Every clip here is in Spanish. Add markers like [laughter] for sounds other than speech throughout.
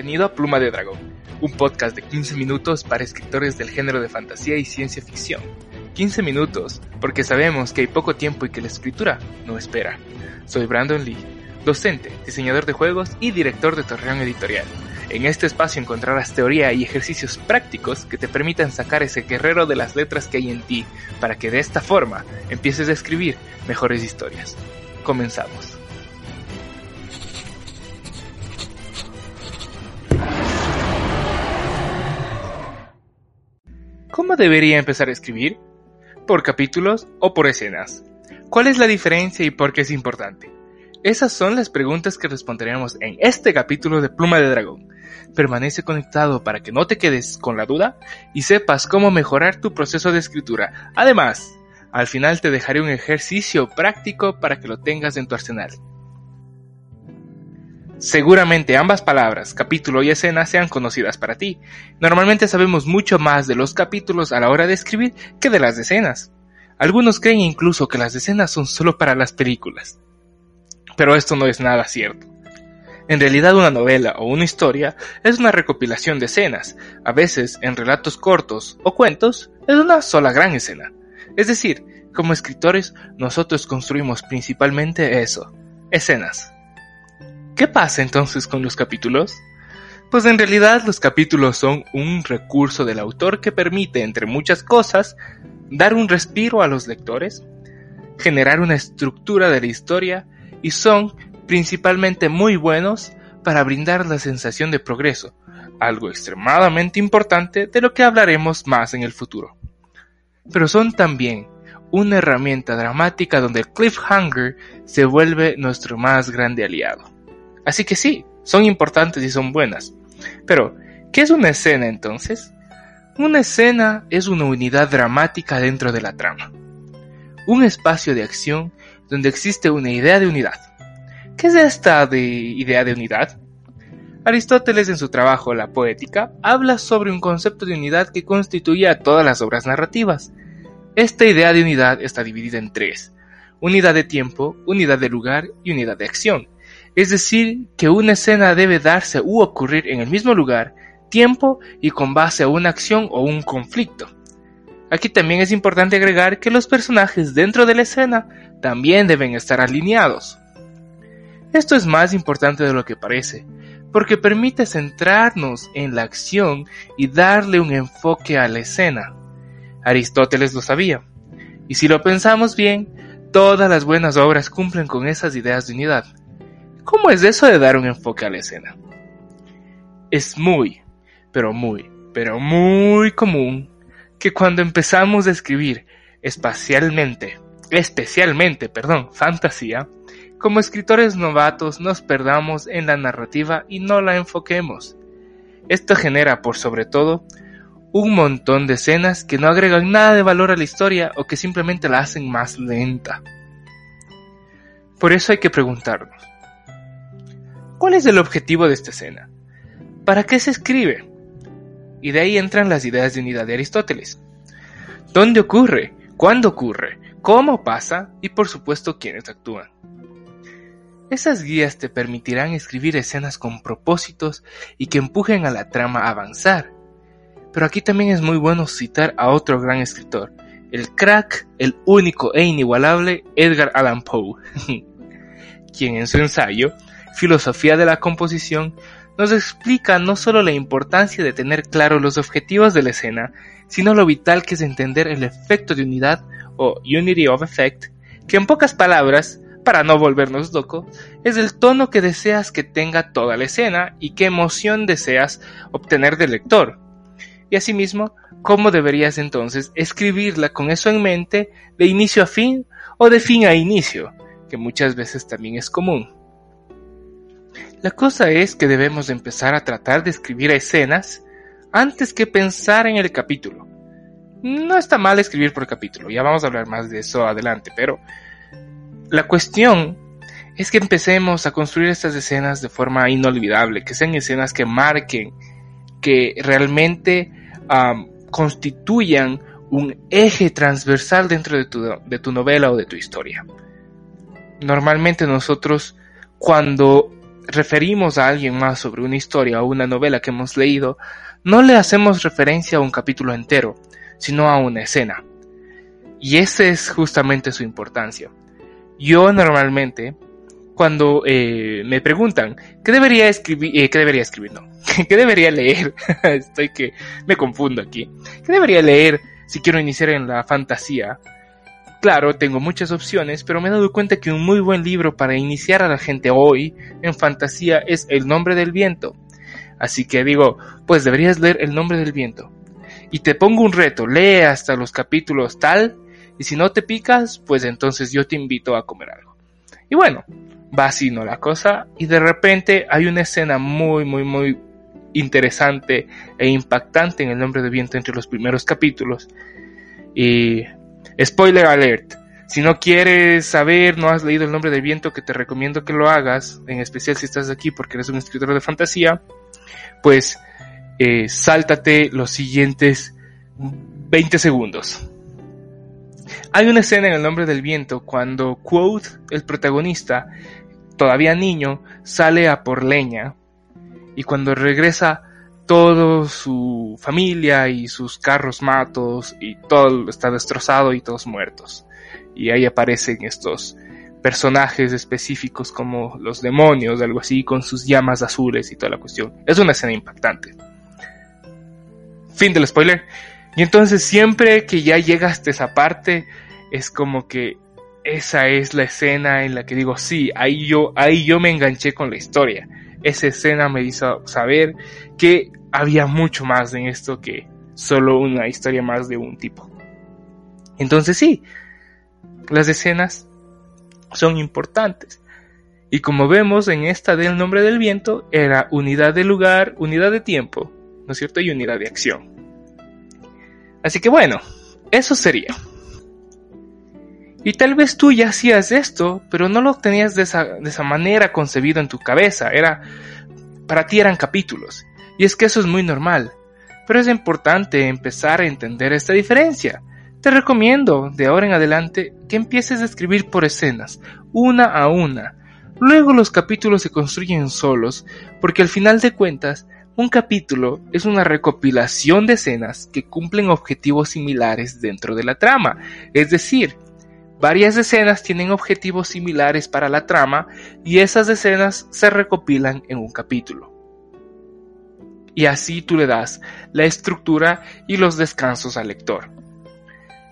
Bienvenido a Pluma de Dragón, un podcast de 15 minutos para escritores del género de fantasía y ciencia ficción. 15 minutos, porque sabemos que hay poco tiempo y que la escritura no espera. Soy Brandon Lee, docente, diseñador de juegos y director de Torreón Editorial. En este espacio encontrarás teoría y ejercicios prácticos que te permitan sacar ese guerrero de las letras que hay en ti, para que de esta forma empieces a escribir mejores historias. Comenzamos. Debería empezar a escribir? ¿Por capítulos o por escenas? ¿Cuál es la diferencia y por qué es importante? Esas son las preguntas que responderemos en este capítulo de Pluma de Dragón. Permanece conectado para que no te quedes con la duda y sepas cómo mejorar tu proceso de escritura. Además, al final te dejaré un ejercicio práctico para que lo tengas en tu arsenal. Seguramente ambas palabras, capítulo y escena, sean conocidas para ti. Normalmente sabemos mucho más de los capítulos a la hora de escribir que de las escenas. Algunos creen incluso que las escenas son solo para las películas. Pero esto no es nada cierto. En realidad una novela o una historia es una recopilación de escenas, a veces en relatos cortos o cuentos es una sola gran escena. Es decir, como escritores nosotros construimos principalmente eso, escenas. ¿Qué pasa entonces con los capítulos? Pues en realidad los capítulos son un recurso del autor que permite, entre muchas cosas, dar un respiro a los lectores, generar una estructura de la historia y son principalmente muy buenos para brindar la sensación de progreso, algo extremadamente importante de lo que hablaremos más en el futuro. Pero son también una herramienta dramática donde el cliffhanger se vuelve nuestro más grande aliado. Así que sí, son importantes y son buenas. Pero, ¿qué es una escena entonces? Una escena es una unidad dramática dentro de la trama. Un espacio de acción donde existe una idea de unidad. ¿Qué es esta de idea de unidad? Aristóteles en su trabajo La Poética habla sobre un concepto de unidad que constituye a todas las obras narrativas. Esta idea de unidad está dividida en tres. Unidad de tiempo, unidad de lugar y unidad de acción es decir, que una escena debe darse u ocurrir en el mismo lugar, tiempo y con base a una acción o un conflicto. Aquí también es importante agregar que los personajes dentro de la escena también deben estar alineados. Esto es más importante de lo que parece, porque permite centrarnos en la acción y darle un enfoque a la escena. Aristóteles lo sabía, y si lo pensamos bien, todas las buenas obras cumplen con esas ideas de unidad. ¿Cómo es eso de dar un enfoque a la escena? Es muy, pero muy, pero muy común que cuando empezamos a escribir espacialmente, especialmente, perdón, fantasía, como escritores novatos nos perdamos en la narrativa y no la enfoquemos. Esto genera, por sobre todo, un montón de escenas que no agregan nada de valor a la historia o que simplemente la hacen más lenta. Por eso hay que preguntarnos, ¿Cuál es el objetivo de esta escena? ¿Para qué se escribe? Y de ahí entran las ideas de unidad de Aristóteles. ¿Dónde ocurre? ¿Cuándo ocurre? ¿Cómo pasa? Y por supuesto quiénes actúan. Esas guías te permitirán escribir escenas con propósitos y que empujen a la trama a avanzar. Pero aquí también es muy bueno citar a otro gran escritor, el crack, el único e inigualable Edgar Allan Poe, [laughs] quien en su ensayo filosofía de la composición, nos explica no solo la importancia de tener claro los objetivos de la escena, sino lo vital que es entender el efecto de unidad o unity of effect, que en pocas palabras, para no volvernos locos, es el tono que deseas que tenga toda la escena y qué emoción deseas obtener del lector. Y asimismo, cómo deberías entonces escribirla con eso en mente de inicio a fin o de fin a inicio, que muchas veces también es común. La cosa es que debemos empezar a tratar de escribir escenas antes que pensar en el capítulo. No está mal escribir por capítulo, ya vamos a hablar más de eso adelante, pero la cuestión es que empecemos a construir estas escenas de forma inolvidable, que sean escenas que marquen, que realmente constituyan un eje transversal dentro de tu, de tu novela o de tu historia. Normalmente nosotros cuando referimos a alguien más sobre una historia o una novela que hemos leído, no le hacemos referencia a un capítulo entero, sino a una escena. Y esa es justamente su importancia. Yo normalmente, cuando eh, me preguntan qué debería escribir, eh, qué debería escribir, no, [laughs] qué debería leer, [laughs] estoy que me confundo aquí, qué debería leer si quiero iniciar en la fantasía, Claro, tengo muchas opciones, pero me he dado cuenta que un muy buen libro para iniciar a la gente hoy en fantasía es El nombre del viento. Así que digo, pues deberías leer El nombre del viento. Y te pongo un reto, lee hasta los capítulos tal, y si no te picas, pues entonces yo te invito a comer algo. Y bueno, va así no la cosa, y de repente hay una escena muy, muy, muy interesante e impactante en El nombre del viento entre los primeros capítulos. Y Spoiler alert. Si no quieres saber, no has leído el nombre del viento, que te recomiendo que lo hagas, en especial si estás aquí porque eres un escritor de fantasía, pues eh, sáltate los siguientes 20 segundos. Hay una escena en el nombre del viento cuando Quote, el protagonista, todavía niño, sale a por leña y cuando regresa toda su familia y sus carros matos y todo está destrozado y todos muertos. Y ahí aparecen estos personajes específicos como los demonios, algo así, con sus llamas azules y toda la cuestión. Es una escena impactante. Fin del spoiler. Y entonces siempre que ya llega hasta esa parte, es como que esa es la escena en la que digo, sí, ahí yo, ahí yo me enganché con la historia. Esa escena me hizo saber que había mucho más en esto que solo una historia más de un tipo. Entonces sí, las escenas son importantes. Y como vemos en esta del nombre del viento, era unidad de lugar, unidad de tiempo, ¿no es cierto? Y unidad de acción. Así que bueno, eso sería. Y tal vez tú ya hacías esto, pero no lo tenías de esa, de esa manera concebido en tu cabeza. Era, para ti eran capítulos. Y es que eso es muy normal. Pero es importante empezar a entender esta diferencia. Te recomiendo, de ahora en adelante, que empieces a escribir por escenas, una a una. Luego los capítulos se construyen solos, porque al final de cuentas, un capítulo es una recopilación de escenas que cumplen objetivos similares dentro de la trama. Es decir, varias escenas tienen objetivos similares para la trama y esas escenas se recopilan en un capítulo y así tú le das la estructura y los descansos al lector.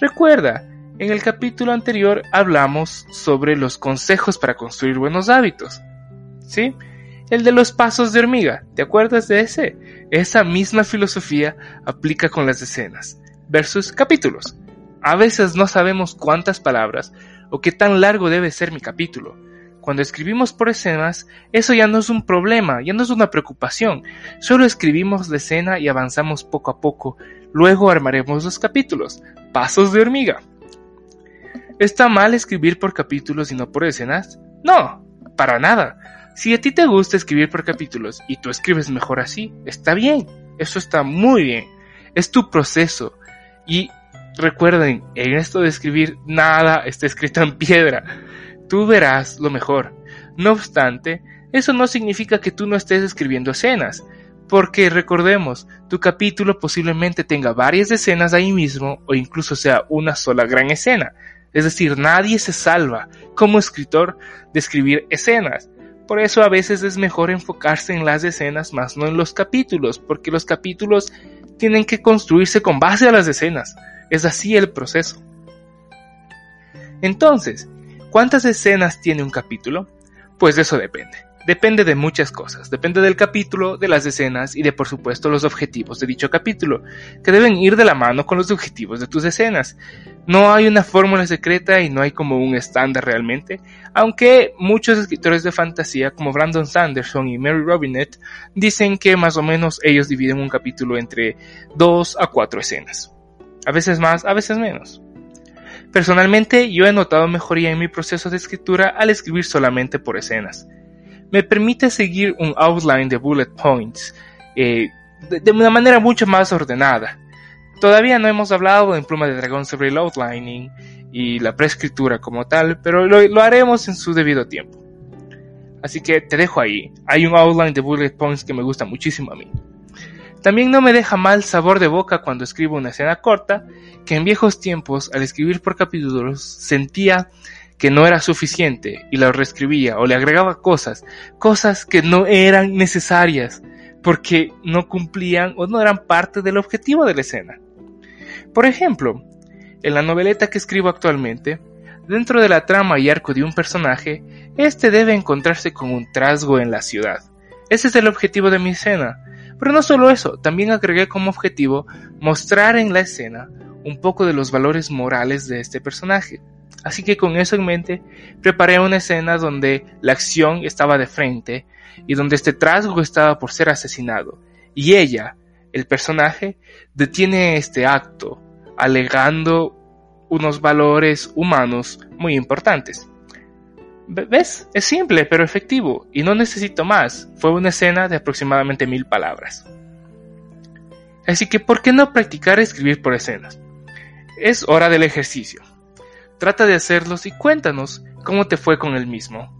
Recuerda, en el capítulo anterior hablamos sobre los consejos para construir buenos hábitos. ¿Sí? El de los pasos de hormiga, ¿te acuerdas de ese? Esa misma filosofía aplica con las escenas versus capítulos. A veces no sabemos cuántas palabras o qué tan largo debe ser mi capítulo cuando escribimos por escenas, eso ya no es un problema, ya no es una preocupación. Solo escribimos la escena y avanzamos poco a poco. Luego armaremos los capítulos. Pasos de hormiga. ¿Está mal escribir por capítulos y no por escenas? No, para nada. Si a ti te gusta escribir por capítulos y tú escribes mejor así, está bien. Eso está muy bien. Es tu proceso. Y recuerden, en esto de escribir, nada está escrito en piedra tú verás lo mejor. No obstante, eso no significa que tú no estés escribiendo escenas, porque recordemos, tu capítulo posiblemente tenga varias escenas ahí mismo o incluso sea una sola gran escena. Es decir, nadie se salva como escritor de escribir escenas. Por eso a veces es mejor enfocarse en las escenas más no en los capítulos, porque los capítulos tienen que construirse con base a las escenas. Es así el proceso. Entonces, ¿Cuántas escenas tiene un capítulo? Pues de eso depende. depende de muchas cosas. Depende del capítulo, de las escenas y de por supuesto los objetivos de dicho capítulo, que deben ir de la mano con los objetivos de tus escenas. No hay una fórmula secreta y no hay como un estándar realmente, aunque muchos escritores de fantasía como Brandon Sanderson y Mary Robinette dicen que más o menos ellos dividen un capítulo entre dos a cuatro escenas. A veces más, a veces menos. Personalmente yo he notado mejoría en mi proceso de escritura al escribir solamente por escenas me permite seguir un outline de bullet points eh, de, una manera mucho más ordenada. Todavía no hemos hablado en Pluma de Dragón sobre el outlining y la preescritura como tal, pero lo, lo haremos en su debido tiempo. Así que te dejo ahí. Hay un outline de bullet points que me gusta muchísimo a mí. También no me deja mal sabor de boca cuando escribo una escena corta, que en viejos tiempos, al escribir por capítulos, sentía que no era suficiente y la reescribía o le agregaba cosas, cosas que no eran necesarias porque no cumplían o no eran parte del objetivo de la escena. Por ejemplo, en la noveleta que escribo actualmente, dentro de la trama y arco de un personaje, este debe encontrarse con un trasgo en la ciudad. Ese es el objetivo de mi escena. Pero no solo eso, también agregué como objetivo mostrar en la escena un poco de los valores morales de este personaje. Así que con eso en mente, preparé una escena donde la acción estaba de frente y donde este trasgo estaba por ser asesinado. Y ella, el personaje, detiene este acto, alegando unos valores humanos muy importantes. ¿Ves? Es simple pero efectivo y no necesito más. Fue una escena de aproximadamente mil palabras. Así que, ¿por qué no practicar escribir por escenas? Es hora del ejercicio. Trata de hacerlos y cuéntanos cómo te fue con el mismo.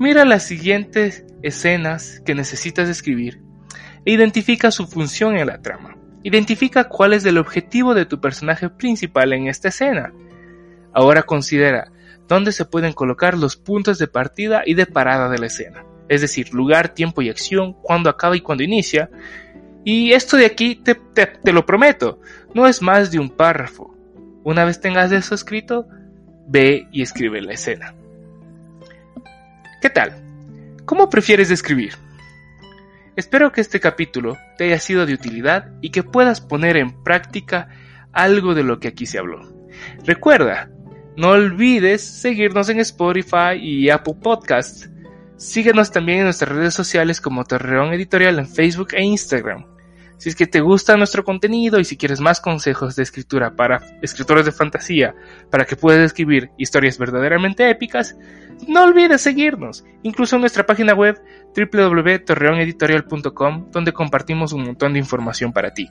Mira las siguientes escenas que necesitas escribir e identifica su función en la trama. Identifica cuál es el objetivo de tu personaje principal en esta escena. Ahora considera dónde se pueden colocar los puntos de partida y de parada de la escena. Es decir, lugar, tiempo y acción, cuándo acaba y cuándo inicia. Y esto de aquí te, te lo prometo, no es más de un párrafo. Una vez tengas eso escrito, ve y escribe la escena. ¿Qué tal? ¿Cómo prefieres escribir? Espero que este capítulo te haya sido de utilidad y que puedas poner en práctica algo de lo que aquí se habló. Recuerda, no olvides seguirnos en Spotify y Apple Podcasts. Síguenos también en nuestras redes sociales como Torreón Editorial en Facebook e Instagram. Si es que te gusta nuestro contenido y si quieres más consejos de escritura para escritores de fantasía, para que puedas escribir historias verdaderamente épicas, no olvides seguirnos, incluso en nuestra página web www.torreoneditorial.com, donde compartimos un montón de información para ti.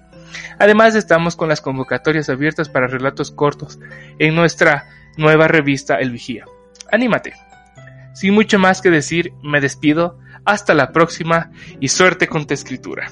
Además, estamos con las convocatorias abiertas para relatos cortos en nuestra nueva revista El Vigía. ¡Anímate! Sin mucho más que decir, me despido. Hasta la próxima y suerte con tu escritura.